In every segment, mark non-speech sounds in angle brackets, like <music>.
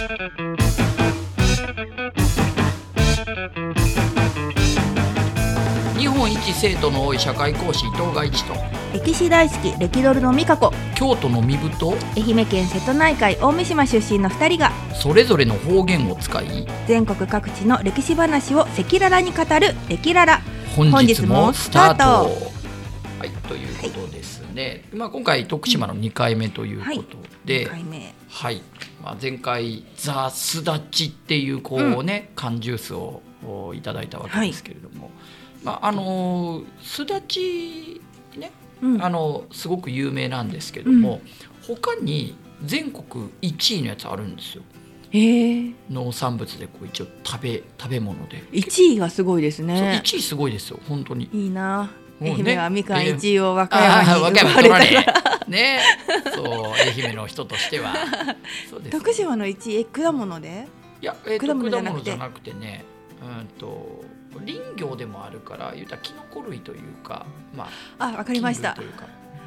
日本一生徒の多い社会講師伊藤が一と。歴史大好き歴ドルの美香子。京都の身分と。愛媛県瀬戸内海大三島出身の2人が。それぞれの方言を使い全国各地の歴史話を赤裸々に語る「歴ララ本日もスタート。はいということですね、まあ、今回徳島の2回目ということ」で、2回目はい、まあ、前回「ザ・スダチ」っていうこうね、缶ジュースをおいただいたわけですけれども、まああのすだちねうん。あのすごく有名なんですけども、他に全国1位のやつあるんですよ。農産物でこう一応食べ食べ物で、1位がすごいですね。1位すごいですよ本当に。いいな愛媛はみかん1位を和歌山に奪われ山取らね。そう愛媛の人としては。<laughs> 徳島の1位え果物で？いや、えー、と果果物じゃなくてねうんと林業でもあるから言うたらキノコ類というかまああわかりました。というか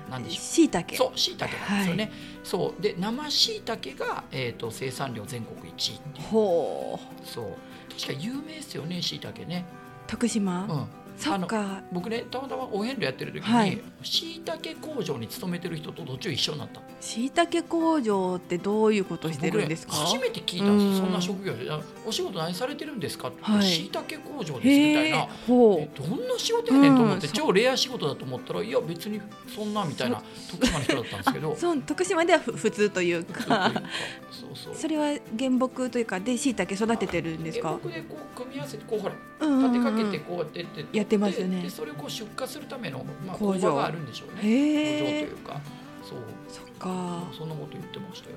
なんでしょしいたけうそうしいたけなんですよね、そう。で生しいたけが、えー、と生産量全国1位ほう。そう。確か有名ですよねしいたけね。徳島、うんそっか。僕ねたまたまお遍路やってる時はいにしい。たけ工場に勤めてる人と途中一緒になった。しいたけ工場ってどういうことしてるんですか？僕ね初めて聞いたんですそんな職業であお仕事何されてるんですか？ってはい。しいたけ工場ですみたいへなどんな仕事やねんと思って、うん。超レア仕事だと思ったらいや別にそんなみたいな徳島の人だったんですけど。うそう徳島ではふ普通というか。かそう。そうそれは原木というかでしいたけ育ててるんですか？僕でこう組み合わせてこうほら立てうんかけてこうやってやってやってますよね。ででそれをこう出荷するための、まあ、工場。があるんでしょうね。工場というか。そう。そっか。そんなこと言ってましたよ。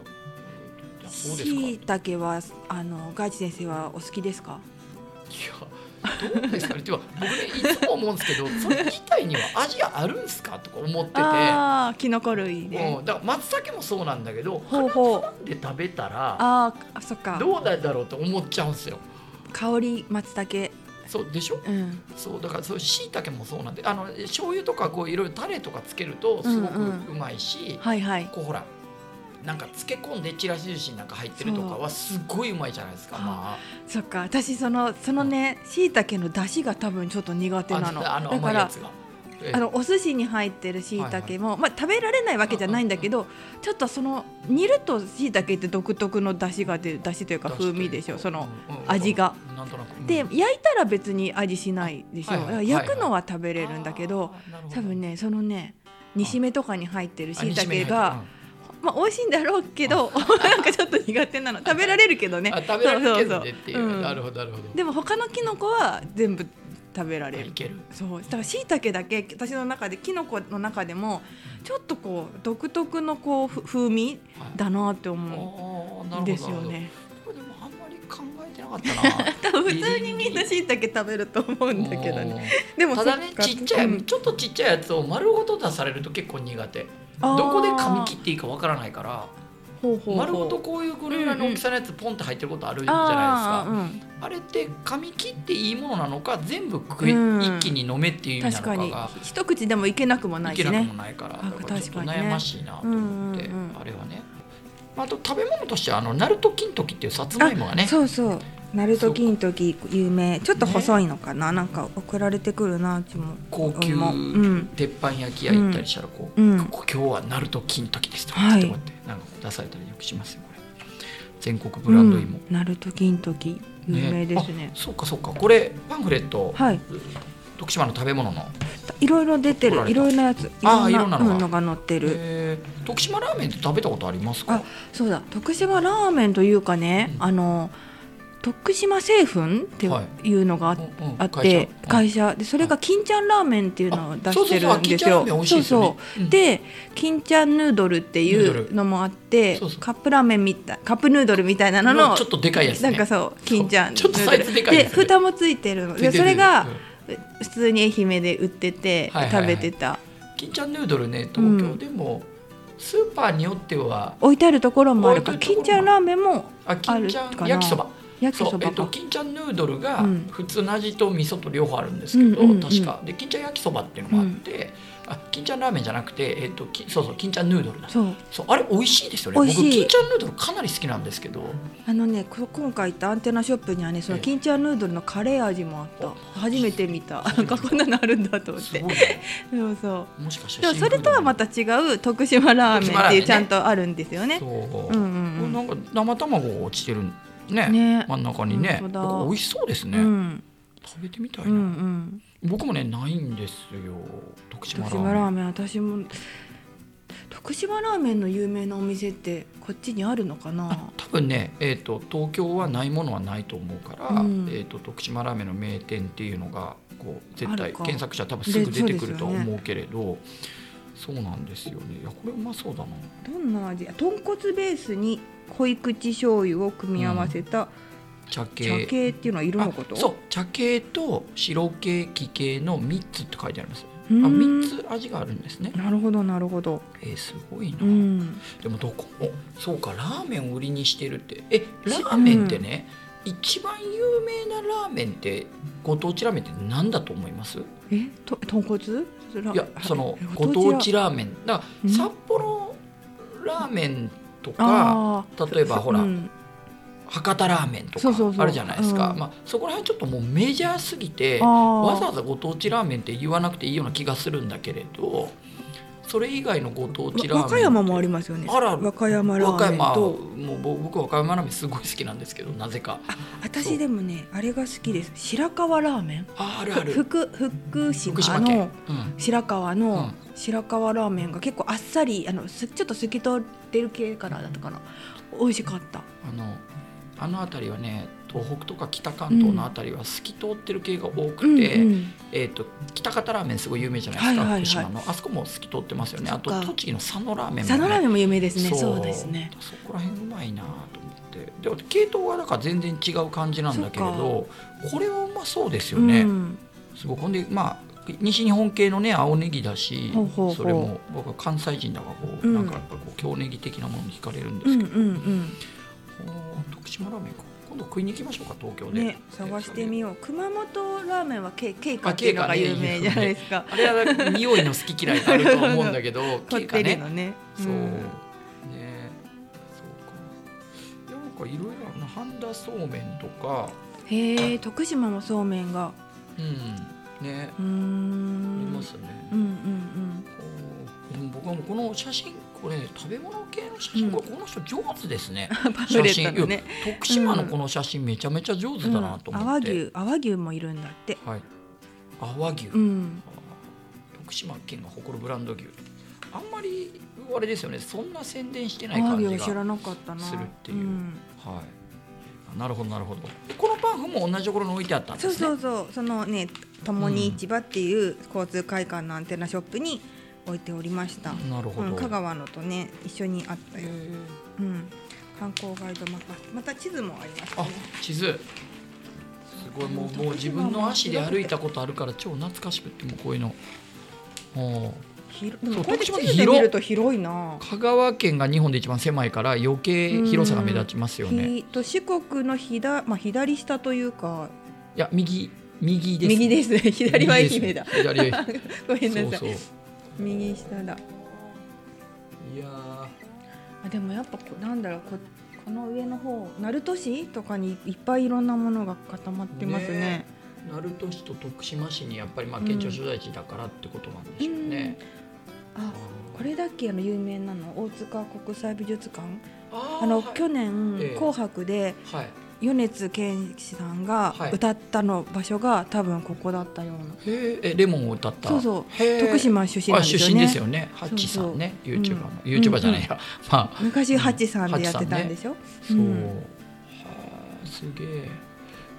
しいたけはあのガーチ先生はお好きですか？いやどうですかね。てか僕ねいつも思うんですけど <laughs> それ自体には味があるんですかとか思ってて。ああキノコ類ね。うん、だから松茸もそうなんだけどほうほう。花で食べたらあそっか。どうなんだろうと思っちゃうんですよ。香り松茸そうでしょ？うん。そうだからそうしいたけもそうなんであの醤油とかこういろいろタレとかつけるとすごくうん。うんうまいし、はいはい。こうほらなんか漬け込んでちらし寿司なんか入ってるとかはすごいうまいじゃないですか。まそっか私そのそのねしいたけの出汁が多分ちょっと苦手あ、なのあのだから甘いやつが。ええ。あのお寿司に入ってるしいたけも、まあ、食べられないわけじゃないんだけど、ちょっとその煮るとしいたけって独特の出汁が出る出汁というか風味でしょその、味が。なんとなく。うん。で焼いたら別に味しないでしょ、はいはい。焼くのは食べれるんだけど、多分ねそのね煮しめとかに入ってるあしいたけが、まあ、美味しいんだろうけど <laughs> なんかちょっと苦手なの。食べられるけどね。食べられるけそうそうそうどねっていう。うんなるほどなるほど。でも他のキノコは全部食べられる。そう。だからしいたけだけ私の中でキノコの中でもちょっとこう独特のこうふ風味はいだなって思う。んですよね。これでもあんまり考えてなかったな。<laughs> 普通にみんなしいたけ食べると思うんだけどね。でもただねちっちゃい、うん。ちょっとちっちゃいやつを丸ごと出されると結構苦手。どこで噛み切っていいかわからないから丸ごとこういうぐらいの大きさのやつポンって入ってることあるじゃあないですーかあれって噛み切っていいものなのか全部食い、うん一気に飲めっていううん、意味なのかが一口でもいけなくもないいしね。けなくも。ないからあだからちょっと悩ましいなと思って、あれはね。あと食べ物としてはあのナルト金時っていうさつまいもがねそうそう。ナルト金時有名。ちょっと細いのかな。なんか送られてくるなうちも。高級うんうん。鉄板焼き屋行ったりしたらこう、うんここ今日はナルト金時ですとかはいってこうやってなんか出されたりよくしますよこれ全国ブランド芋、うんナルト金時有名ですね。あそうかそうかこれパンフレット、はい。徳島の食べ物の、いろいろ出てる。いろいろなやつ。いろんいろんなのがなのが載ってる。えー徳島ラーメンって食べたことありますか？あそうだ。徳島ラーメンというかね、うんあの徳島製粉っていうのがあ,、って会会社。社。でそれが金ちゃんラーメンっていうのを出そうしてるんですよ。ーメン美味しいですよねうんで金ちゃんヌードルっていうのもあってそうそう。カップラーメンみたいカップヌードルみたいなのののちょっとでかいやつね。なんかそう金ちゃんで蓋もついてるの。でそれがうん。普通に愛媛で売ってて食べてた。金ちゃんヌードルね東京でも、スーパーによっては置いてあるところもあるから金ちゃんラーメンもあ金ちゃんあるかな焼きそば焼きそえっと、金ちゃんヌードルがうん。普通の味と味噌と両方あるんですけど、うんうんうん。確か。で金ちゃん焼きそばっていうのもあって、あ金ちゃんラーメンじゃなくて、えっと、きそうそう金ちゃんヌードルだ。そう。そうあれ美味しいですよね。僕金ちゃんヌードルかなり好きなんですけど。あのねこ今回行ったアンテナショップにはねそのええ。金ちゃんヌードルのカレー味もあった。あ初めて見た。なんかこんなのあるんだと思って。ね。そうそう。もしかしてでもそれとはまた違う徳島ラーメンっていうちゃんとあるんですよね。そう、うんうんうん。なんか生卵落ちてるねね。真ん中にね。美味しそうですね、うん。食べてみたいな、うんうん。僕もねないんですよ。徳島徳ラーメン。島ラーメン私も。徳島ラーメンの有名なお店ってこっちにあるのかな？多分ね、えー、と東京はないものはないと思うから、うん。えー、と徳島ラーメンの名店っていうのがこう絶対検索したら多分すぐ出てくると思うけれどそうなんですよね。いやこれうまそうだな。どんな味？豚骨ベースに濃い口醤油を組み合わせた茶茶系。系っていうのはいるのこと？あそう。茶系と白系黄系の3つって書いてあります。あうーん3つ味があるんですね。なるほどなるほど。えー、すごいな、うん。でもどこ？もそうか。ラーメンを売りにしてるって。えラーメンってね、一番有名なラーメンってご当地ラーメンって何だと思います？えと豚骨？ラいやそのえご当地ラーメン。だからうん。札幌ラーメンとか例えばほらうん。博多ラーメンとかあるじゃないですか。うん。まあ、そこら辺ちょっともうメジャーすぎてわざわざご当地ラーメンって言わなくていいような気がするんだけれどそれ以外のご当地ラーメン和歌山もありますよね。あら和歌山ラ和歌山ーメンと。もう僕僕和歌山ラーメンすごい好きなんですけどなぜか。私でもねあれが好きです。白河ラーメン？ああるある。福福島の、うん、白河うのん。白河ラーメンが結構あっさりあのすちょっと透き通ってる系からだったかな。美味しかった。あのあの辺りはね東北とか北関東の辺りは透き通ってる系が多くて、うんうん。えー、と北方ラーメンすごい有名じゃないですか、はいはいはい。福島の。あそこも透き通ってますよね。あと栃木の佐野ラーメンも、ね、佐野ラーメンも有名ですね。そう。ですね。そこら辺うまいなと思って。で系統はだから全然違う感じなんだけれどこれはうまそうですよね、うん。すごくほんでまあ西日本系のね青ネギだしそれも僕は関西人だからこう、うん。なんかやっぱりこう京ネギ的なものに惹かれるんでうんうすけど、ん。ほう徳島ラーメンか今度食いに行きましょうか東京で、うんね探してみよう。熊本ラーメンはケケイカ。あっていうのがケイカね有名じゃないですか。<laughs> あれは匂いの好き嫌いがあると思うんだけど <laughs> こってり経過ねのね。そう、ん。ね。そうか。なんかいろいろな半田そうめんとか。へえ徳島もそうめんが。うん。ね。うん。ますね、うんうんでも僕はもうこの写真これ、ね、食べ物系の写真、うん。この人上手ですね。うんパンフレットのね。徳島のこの写真めちゃめちゃ上手だなとうん思って、淡牛淡牛もいるんだって。はい。淡牛、うん。徳島県が誇るブランド牛。あんまりあれですよね。そんな宣伝してない淡感じが牛は知らなかったな。するっていう。うん。はい。あなるほどなるほど。でこのパンフも同じところに置いてあったんでそうすね。そうそうそのねともに市場っていう交通会館のアンテナショップに置いておりました、なるほど、うん、香川のとね一緒にあったよ、へうん、観光ガイドマップまた地図もありますね。地図。すごい。もうもう自分の足で歩いたことあるから超懐かしくってもうこういうの。おでもこうやって地徳島図で見ると広い。な。香川県が日本で一番狭いから余計広さが目立ちますよね。ひと四国のひだ、まあ、左下というか。いや右。右です。右です。ね左は愛右媛だ。左。<laughs> ごめんなさい。そうそう右下だ。いやあでもやっぱこなんだろうここの上の方鳴門市とかにいっぱいいろんなものが固まってますね。ね鳴門市と徳島市にやっぱりまあ県庁所在地だからってことなんでしょうね、あこれだっけあの有名なの大塚国際美術館。あの、はい。去年、ええ。紅白ではい米津玄師さんがはい。歌ったの場所が多分ここだったような、へー。えレモンを歌った。そうそう。徳島出身なんあですよね。出身ですよね。ハッチさんね。そう YouTuber の、うん。YouTuber じゃないや、まあ。昔ハチさんでやってたんでしょ、そう、うん。はあすげえ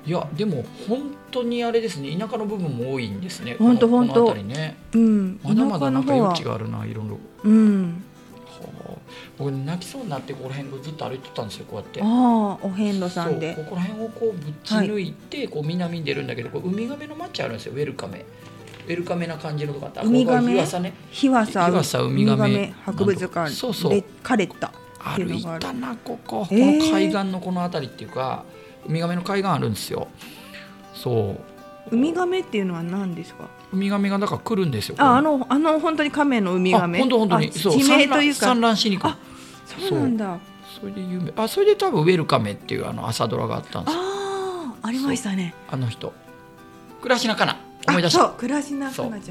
いやでも本当にあれですね。田舎の部分も多いんですね。ほんとこのほんとこの辺りね。うん、まだまだなんか余地があるないろいろ。うん。はあ僕泣きそうになってここら辺ずっと歩いてたんですよこうやって。ああお遍路さんで。ここら辺をこうぶち抜いて、こう南に出るんだけどこうウミガメの町あるんですよウェルカメ。ウェルカメな感じのとこあってあウミガメ？日傘ね。日和佐日和佐ウミガメ博物館そうそう。レカレッタ歩いたなここ、この海岸のこの辺りっていうかウミガメの海岸あるんですよ。そうウミガメっていうのは何ですか？ウミガメがだから来るんですよ。ああのあの本当に亀のウミガメ。あ本当本当に。あそう地名というか。産卵しに来る。あそうなんだ。それで有名。あそれで多分ウェルカメっていうあの朝ドラがあったんですよ。ああありましたね。あの人。倉科かな？あ思い出した。そう倉科かなちゃん。だ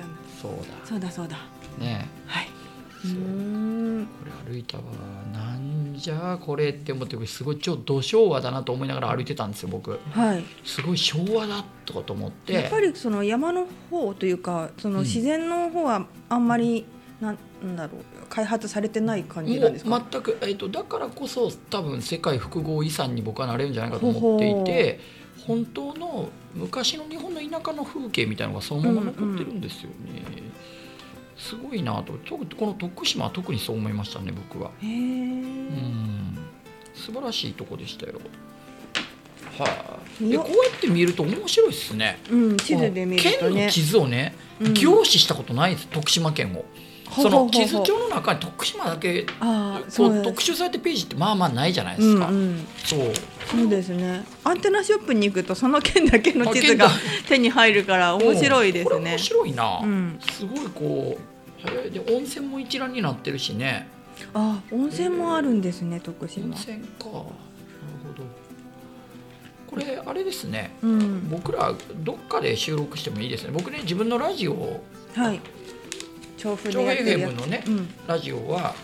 そう。そうだ。そうだだ。ねはい。そう。ん。これ歩いたわ。なんじゃこれって思ってすごい超土昭和だなと思いながら歩いてたんですよ僕。はい。すごい昭和だとかと思って。やっぱりその山の方というかそのうん自然の方はあんまり、なんなんだろう開発されてない感じなんですか、全く、えー、とだからこそ多分世界複合遺産に僕はなれるんじゃないかと思っていて本当の昔の日本の田舎の風景みたいなのがそのまま残ってるんですよね、すごいなと。特にこの徳島は特にそう思いましたね僕は。へえ、うん。素晴らしいとこでしたよ。はい、でよこうやって見ると面白いですね。うん、地図で見るとね。県の地図をね、うん。凝視したことないです徳島県を。その地図帳の中に徳島だけああこそう特集されてるページってまあまあないじゃないでうんすか、うんそう。そうですね。アンテナショップに行くとその県だけの地図があ手に入るから面白いですね。面白いな、うん。すごいこう。で温泉も一覧になってるしねあ温泉もあるんですね徳温島泉か。なるほど。これあれですね。うん。僕らどっかで収録してもいいですね。僕ね自分のラジオをはい。調布でやってるやのねつうん。ラジオは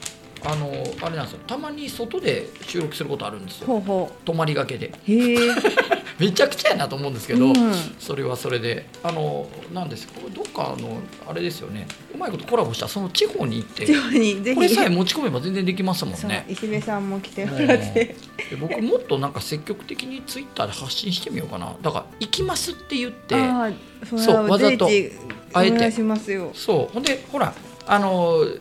あのあれなんですよ。たまに外で収録することあるんですよ。ほうほ泊まりがけで。うへえ <laughs> めちゃくちゃやなと思うんですけど、うん。それはそれであのなんですこれどっかあのあれですよね。うまいことコラボしたその地方に行って地方にぜひ。これさえ持ち込めば全然できますもんね。石部さんも来てもうんらって。で僕もっとなんか積極的にツイッターで発信してみようかな。だから「行きます」って言ってそうはわざとあえて。お願いしますよ。そう。ほんでほらあのえ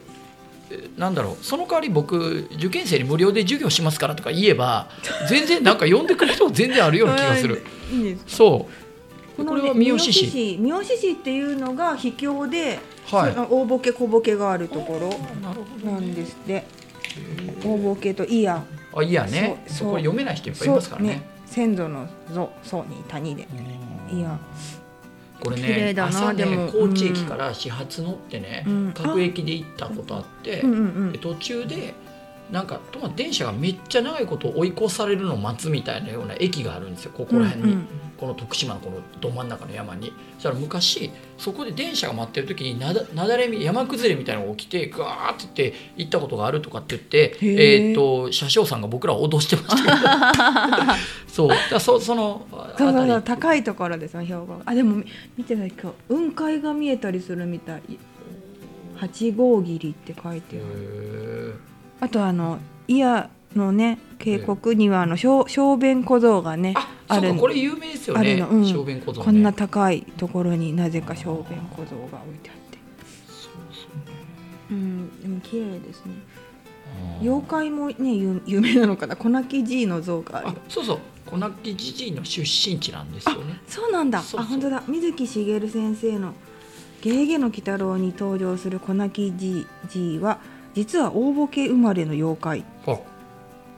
なんだろうその代わり僕受験生に無料で授業しますからとか言えば <laughs> 全然なんか呼んでくれる人全然あるような気がする。うん。いいですそうこれは三好市。三好市。っていうのが秘境で、はい。大ボケ小ボケがあるところなんですって。大ボケとイヤ。ンあいいやね。そうそこ読めない人いっぱいいますからね。先祖の祖祖に谷で。うん。イヤンこれね朝ね高知駅から始発乗ってね、うん。各駅で行ったことあって、途中でなんかとま電車がめっちゃ長いこと追い越されるのを待つみたいなような駅があるんですよ。ここら辺に、うんうん。この徳島のこのど真ん中の山に。そしたら昔そこで電車が待ってる時になだなだれみ山崩れみたいなのが起きてガーって言って行ったことがあるとかって言ってえ。ー、と車掌さんが僕らを脅してました。<laughs> そう。だそそのあそうそう高いところですよ標高。があでもみ見てた今日雲海が見えたりするみたい。八号霧って書いてあるあとあの伊谷のね渓谷にはあの小小便小僧がねああるこれ有名ですよね。あるのうん。小便小僧ね。こんな高いところになぜか小便小僧が置いてあって。そうそうね。うんでも綺麗ですね。妖怪もね有有名なのかな。小泣きじいの像がある。あそうそう。小泣きじじいの出身地なんですよね。そうなんだ。あ本当だ。水木しげる先生の「ゲーゲの鬼太郎」に登場する小泣きじいは実は大ボケ生まれの妖怪。あ。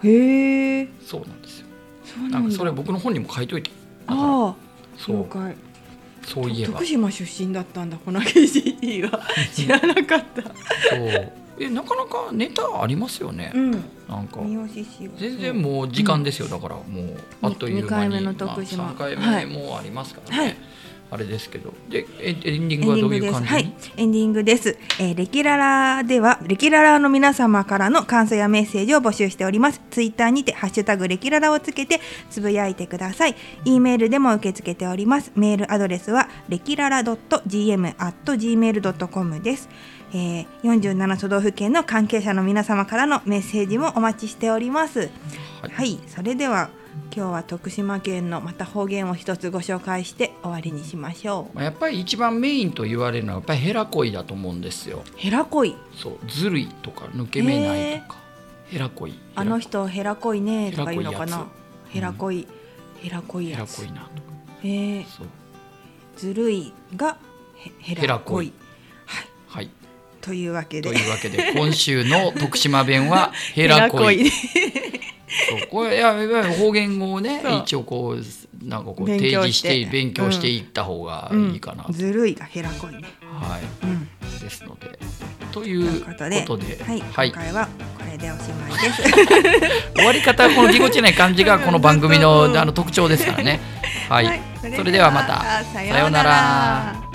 へえ。そうなんですよ。そうなんかそれ僕の本にも書いといて。ああそう。妖怪。そういえば。徳島出身だったんだ小泣きじいは。知らなかった。そう。えなかなかネタありますよね、うん。なんか。全然もう時間ですよ、だからもうあっという間に。二回目の徳島。まあ、3回はい目もありますからね、はいあれですけどでエンディンエグはど。ういう感じ？に、はい、エンディングです。えー、レキララでは、レキララの皆様からの感想やメッセージを募集しております。ツイッターにて、ハッシュタグレキララをつけて、つぶやいてください。e メールでも受け付けております。メールアドレスは、レキララ .gm.gmail.com です。えー、47都道府県の関係者の皆様からのメッセージもお待ちしております。はいはい、それでは今日は徳島県のまた方言を一つご紹介して終わりにしましょう。まあ、やっぱり一番メインと言われるのはやっぱりヘラ恋だと思うんですよ。ヘラ恋そうずるいとか抜け目ないとか。ヘラ恋あの人ヘラ恋ねとか言うのかな？ヘヘララ恋ヘラ恋ヘラやつ。恋なとか。えー、そう。ずるいがヘヘラヘラ恋恋はい。はい。というわけで。というわけで今週の徳島弁は <laughs> ヘラ恋ヘ <laughs> そうこれいやいわゆる方言語をね一応こうなんかこう勉提示してて勉強していった方がいいかな、うん。ずるいがへらこいね。はい。うん。ですのでとといいううことで、はい、はい。今回はこれでおしまいです。<laughs> 終わり方このぎこちない感じが <laughs> この番組のうんあの特徴ですからね。はい、はい。それではまた。ささようなら